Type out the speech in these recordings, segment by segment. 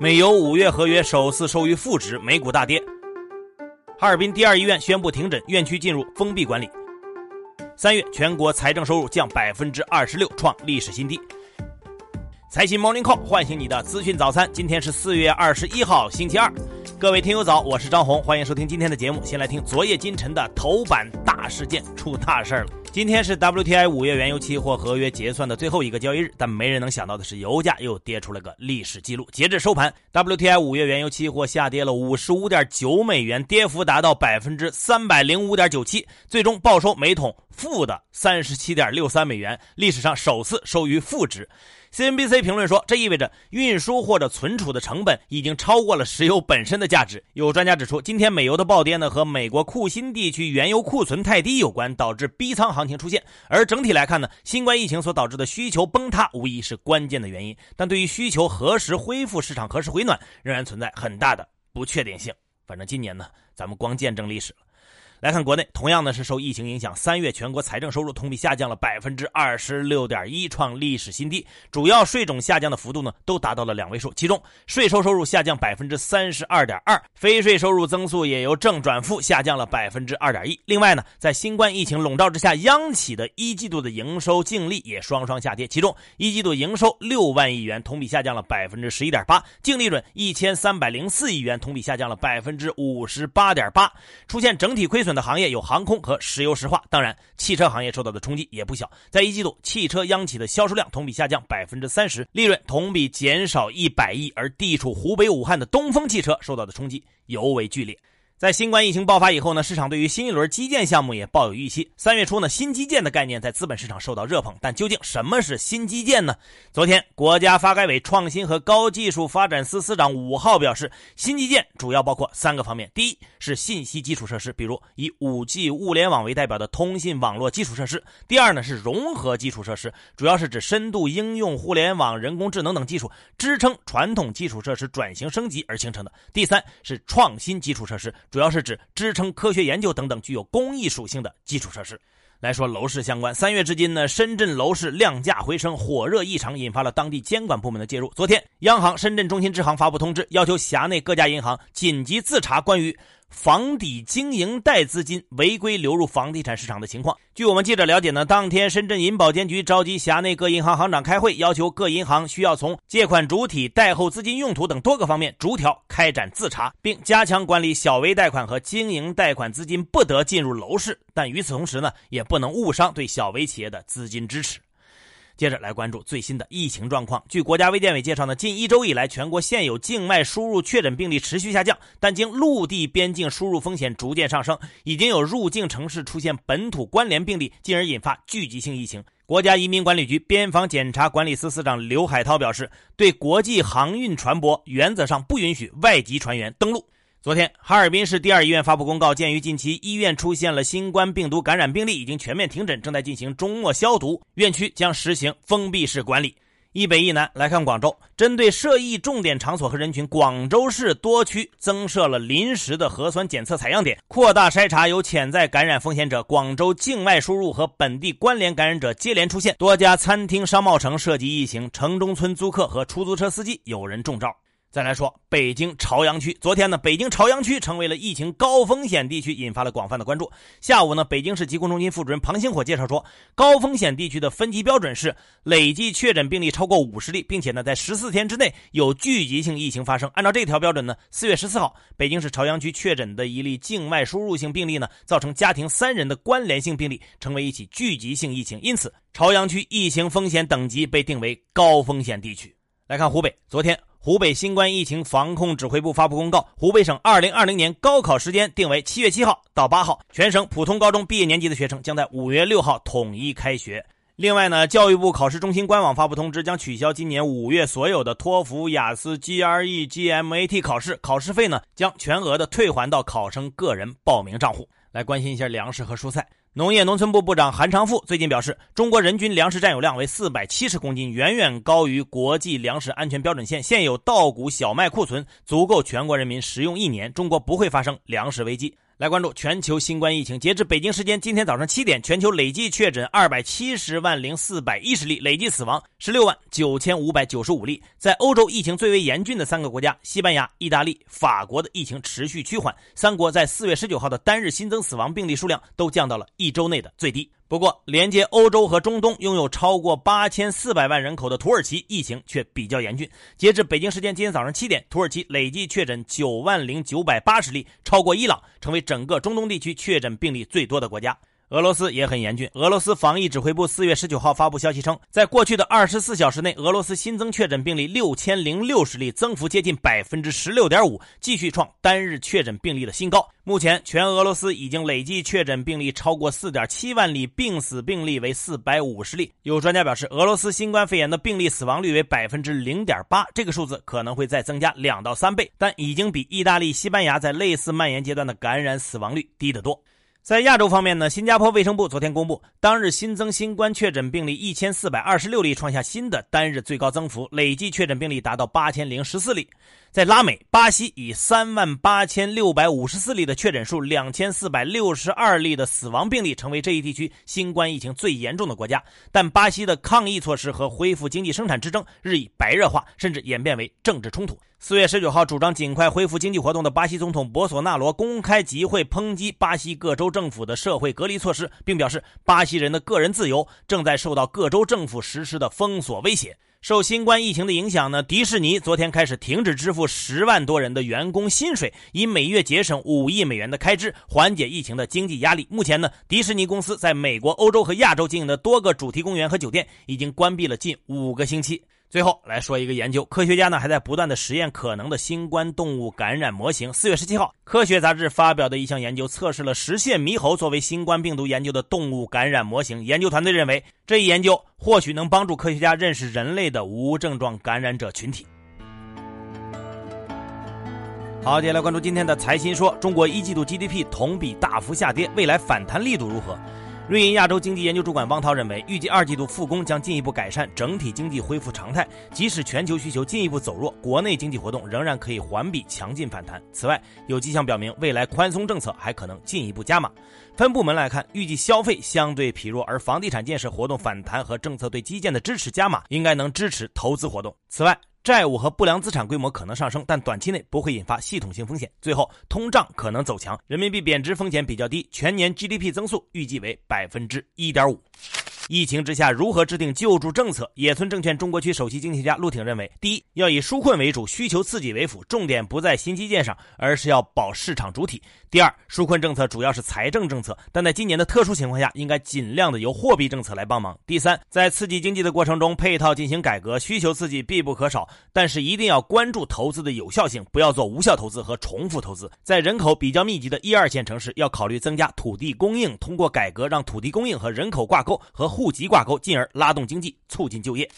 美油五月合约首次收于负值，美股大跌。哈尔滨第二医院宣布停诊，院区进入封闭管理。三月全国财政收入降百分之二十六，创历史新低。财新 Morning Call 唤醒你的资讯早餐，今天是四月二十一号，星期二。各位听友早，我是张红，欢迎收听今天的节目。先来听昨夜今晨的头版大事件，出大事了。今天是 WTI 五月原油期货合约结算的最后一个交易日，但没人能想到的是，油价又跌出了个历史记录。截至收盘，WTI 五月原油期货下跌了五十五点九美元，跌幅达到百分之三百零五点九七，最终报收每桶负的三十七点六三美元，历史上首次收于负值。CNBC 评论说，这意味着运输或者存储的成本已经超过了石油本身的价值。有专家指出，今天美油的暴跌呢，和美国库欣地区原油库存太低有关，导致逼仓行情出现。而整体来看呢，新冠疫情所导致的需求崩塌无疑是关键的原因。但对于需求何时恢复、市场何时回暖，仍然存在很大的不确定性。反正今年呢，咱们光见证历史了。来看国内，同样呢是受疫情影响，三月全国财政收入同比下降了百分之二十六点一，创历史新低。主要税种下降的幅度呢都达到了两位数，其中税收收入下降百分之三十二点二，非税收入增速也由正转负，下降了百分之二点一。另外呢，在新冠疫情笼罩之下，央企的一季度的营收净利也双双下跌，其中一季度营收六万亿元，同比下降了百分之十一点八，净利润一千三百零四亿元，同比下降了百分之五十八点八，出现整体亏损。的行业有航空和石油石化，当然，汽车行业受到的冲击也不小。在一季度，汽车央企的销售量同比下降百分之三十，利润同比减少一百亿，而地处湖北武汉的东风汽车受到的冲击尤为剧烈。在新冠疫情爆发以后呢，市场对于新一轮基建项目也抱有预期。三月初呢，新基建的概念在资本市场受到热捧，但究竟什么是新基建呢？昨天，国家发改委创新和高技术发展司司长武浩表示，新基建主要包括三个方面：第一是信息基础设施，比如以 5G 物联网为代表的通信网络基础设施；第二呢是融合基础设施，主要是指深度应用互联网、人工智能等技术，支撑传统基础设施转型升级而形成的；第三是创新基础设施。主要是指支撑科学研究等等具有公益属性的基础设施。来说楼市相关，三月至今呢，深圳楼市量价回升，火热异常，引发了当地监管部门的介入。昨天，央行深圳中心支行发布通知，要求辖内各家银行紧急自查关于。房抵经营贷资金违规流入房地产市场的情况。据我们记者了解呢，当天深圳银保监局召集辖内各银行行长开会，要求各银行需要从借款主体、贷后资金用途等多个方面逐条开展自查，并加强管理小微贷款和经营贷款资金不得进入楼市。但与此同时呢，也不能误伤对小微企业的资金支持。接着来关注最新的疫情状况。据国家卫健委介绍呢，近一周以来，全国现有境外输入确诊病例持续下降，但经陆地边境输入风险逐渐上升，已经有入境城市出现本土关联病例，进而引发聚集性疫情。国家移民管理局边防检查管理司司长刘海涛表示，对国际航运船舶原则上不允许外籍船员登陆。昨天，哈尔滨市第二医院发布公告，鉴于近期医院出现了新冠病毒感染病例，已经全面停诊，正在进行终末消毒，院区将实行封闭式管理。一北一南来看广州，针对涉疫重点场所和人群，广州市多区增设了临时的核酸检测采样点，扩大筛查有潜在感染风险者。广州境外输入和本地关联感染者接连出现，多家餐厅、商贸城涉及疫情，城中村租客和出租车司机有人中招。再来说北京朝阳区，昨天呢，北京朝阳区成为了疫情高风险地区，引发了广泛的关注。下午呢，北京市疾控中心副主任庞星火介绍说，高风险地区的分级标准是累计确诊病例超过五十例，并且呢，在十四天之内有聚集性疫情发生。按照这条标准呢，四月十四号，北京市朝阳区确诊的一例境外输入性病例呢，造成家庭三人的关联性病例，成为一起聚集性疫情，因此朝阳区疫情风险等级被定为高风险地区。来看湖北，昨天。湖北新冠疫情防控指挥部发布公告，湖北省2020年高考时间定为七月七号到八号，全省普通高中毕业年级的学生将在五月六号统一开学。另外呢，教育部考试中心官网发布通知，将取消今年五月所有的托福、雅思、GRE、GMAT 考试，考试费呢将全额的退还到考生个人报名账户。来关心一下粮食和蔬菜。农业农村部部长韩长赋最近表示，中国人均粮食占有量为四百七十公斤，远远高于国际粮食安全标准线。现有稻谷小麦库存足够全国人民食用一年，中国不会发生粮食危机。来关注全球新冠疫情，截至北京时间今天早上七点，全球累计确诊二百七十万零四百一十例，累计死亡十六万九千五百九十五例。在欧洲疫情最为严峻的三个国家——西班牙、意大利、法国的疫情持续趋缓，三国在四月十九号的单日新增死亡病例数量都降到了一周内的最低。不过，连接欧洲和中东、拥有超过八千四百万人口的土耳其疫情却比较严峻。截至北京时间今天早上七点，土耳其累计确诊九万零九百八十例，超过伊朗，成为整个中东地区确诊病例最多的国家。俄罗斯也很严峻。俄罗斯防疫指挥部四月十九号发布消息称，在过去的二十四小时内，俄罗斯新增确诊病例六千零六十例，增幅接近百分之十六点五，继续创单日确诊病例的新高。目前，全俄罗斯已经累计确诊病例超过四点七万例，病死病例为四百五十例。有专家表示，俄罗斯新冠肺炎的病例死亡率为百分之零点八，这个数字可能会再增加两到三倍，但已经比意大利、西班牙在类似蔓延阶段的感染死亡率低得多。在亚洲方面呢，新加坡卫生部昨天公布，当日新增新冠确诊病例一千四百二十六例，创下新的单日最高增幅，累计确诊病例达到八千零十四例。在拉美，巴西以三万八千六百五十四例的确诊数、两千四百六十二例的死亡病例，成为这一地区新冠疫情最严重的国家。但巴西的抗疫措施和恢复经济生产之争日益白热化，甚至演变为政治冲突。四月十九号，主张尽快恢复经济活动的巴西总统博索纳罗公开集会抨击巴西各州政府的社会隔离措施，并表示巴西人的个人自由正在受到各州政府实施的封锁威胁。受新冠疫情的影响呢，迪士尼昨天开始停止支付十万多人的员工薪水，以每月节省五亿美元的开支，缓解疫情的经济压力。目前呢，迪士尼公司在美国、欧洲和亚洲经营的多个主题公园和酒店已经关闭了近五个星期。最后来说一个研究，科学家呢还在不断的实验可能的新冠动物感染模型。四月十七号，科学杂志发表的一项研究测试了实现猕猴作为新冠病毒研究的动物感染模型。研究团队认为，这一研究或许能帮助科学家认识人类的无症状感染者群体。好，接下来关注今天的财新说，中国一季度 GDP 同比大幅下跌，未来反弹力度如何？瑞银亚洲经济研究主管汪涛认为，预计二季度复工将进一步改善整体经济恢复常态。即使全球需求进一步走弱，国内经济活动仍然可以环比强劲反弹。此外，有迹象表明未来宽松政策还可能进一步加码。分部门来看，预计消费相对疲弱，而房地产建设活动反弹和政策对基建的支持加码，应该能支持投资活动。此外，债务和不良资产规模可能上升，但短期内不会引发系统性风险。最后，通胀可能走强，人民币贬值风险比较低，全年 GDP 增速预计为百分之一点五。疫情之下如何制定救助政策？野村证券中国区首席经济学家陆挺认为，第一，要以纾困为主，需求刺激为辅，重点不在新基建上，而是要保市场主体。第二，纾困政策主要是财政政策，但在今年的特殊情况下，应该尽量的由货币政策来帮忙。第三，在刺激经济的过程中，配套进行改革，需求刺激必不可少，但是一定要关注投资的有效性，不要做无效投资和重复投资。在人口比较密集的一二线城市，要考虑增加土地供应，通过改革让土地供应和人口挂钩和。户籍挂钩，进而拉动经济，促进就业。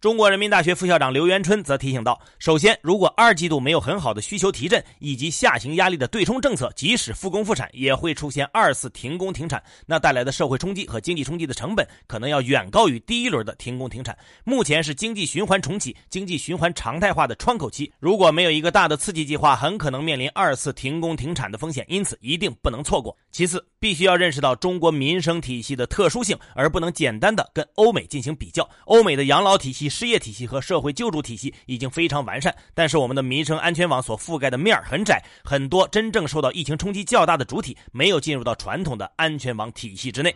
中国人民大学副校长刘元春则提醒道：“首先，如果二季度没有很好的需求提振以及下行压力的对冲政策，即使复工复产，也会出现二次停工停产，那带来的社会冲击和经济冲击的成本可能要远高于第一轮的停工停产。目前是经济循环重启、经济循环常态化的窗口期，如果没有一个大的刺激计划，很可能面临二次停工停产的风险，因此一定不能错过。其次，必须要认识到中国民生体系的特殊性，而不能简单的跟欧美进行比较。欧美的养老体系。”失业体系和社会救助体系已经非常完善，但是我们的民生安全网所覆盖的面很窄，很多真正受到疫情冲击较大的主体没有进入到传统的安全网体系之内。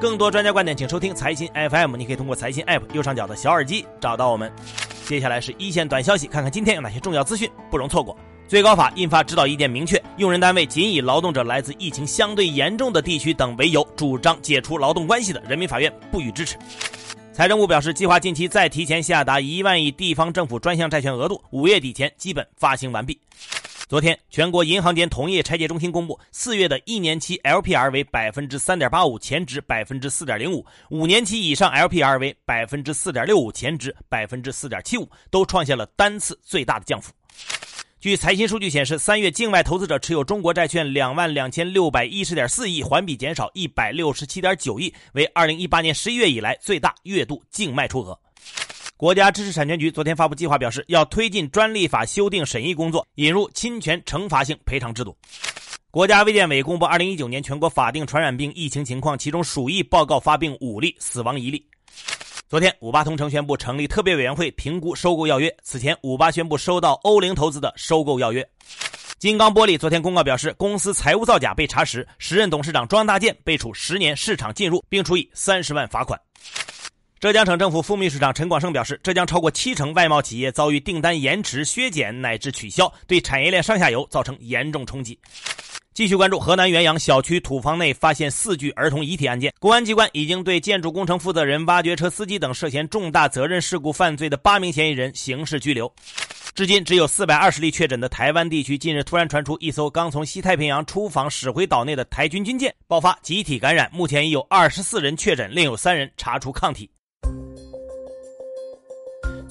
更多专家观点，请收听财新 FM。你可以通过财新 App 右上角的小耳机找到我们。接下来是一线短消息，看看今天有哪些重要资讯不容错过。最高法印发指导意见，明确用人单位仅以劳动者来自疫情相对严重的地区等为由主张解除劳动关系的，人民法院不予支持。财政部表示，计划近期再提前下达一万亿地方政府专项债券额度，五月底前基本发行完毕。昨天，全国银行间同业拆借中心公布，四月的一年期 LPR 为百分之三点八五，前值百分之四点零五；五年期以上 LPR 为百分之四点六五，前值百分之四点七五，都创下了单次最大的降幅。据财新数据显示，三月境外投资者持有中国债券两万两千六百一十点四亿，环比减少一百六十七点九亿，为二零一八年十一月以来最大月度净卖出额。国家知识产权局昨天发布计划，表示要推进专利法修订审议工作，引入侵权惩罚性赔偿制度。国家卫健委公布二零一九年全国法定传染病疫情情况，其中鼠疫报告发病五例，死亡一例。昨天，五八同城宣布成立特别委员会评估收购要约。此前，五八宣布收到欧林投资的收购要约。金刚玻璃昨天公告表示，公司财务造假被查实，时任董事长庄大建被处十年市场禁入，并处以三十万罚款。浙江省政府副秘书长陈广胜表示，浙江超过七成外贸企业遭遇订单延迟、削减乃至取消，对产业链上下游造成严重冲击。继续关注河南原阳小区土房内发现四具儿童遗体案件，公安机关已经对建筑工程负责人、挖掘车司机等涉嫌重大责任事故犯罪的八名嫌疑人刑事拘留。至今只有四百二十例确诊的台湾地区，近日突然传出一艘刚从西太平洋出访驶回岛内的台军军舰爆发集体感染，目前已有二十四人确诊，另有三人查出抗体。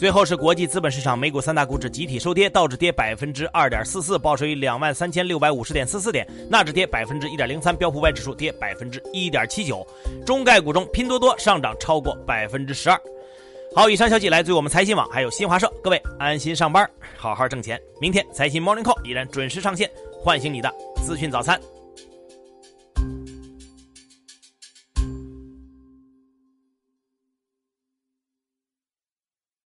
最后是国际资本市场，美股三大股指集体收跌，道指跌百分之二点四四，报收于两万三千六百五十点四四点；纳指跌百分之一点零三，标普五百指数跌百分之一点七九。中概股中，拼多多上涨超过百分之十二。好，以上消息来自于我们财新网，还有新华社。各位安心上班，好好挣钱。明天财新 Morning Call 依然准时上线，唤醒你的资讯早餐。